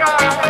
Russia.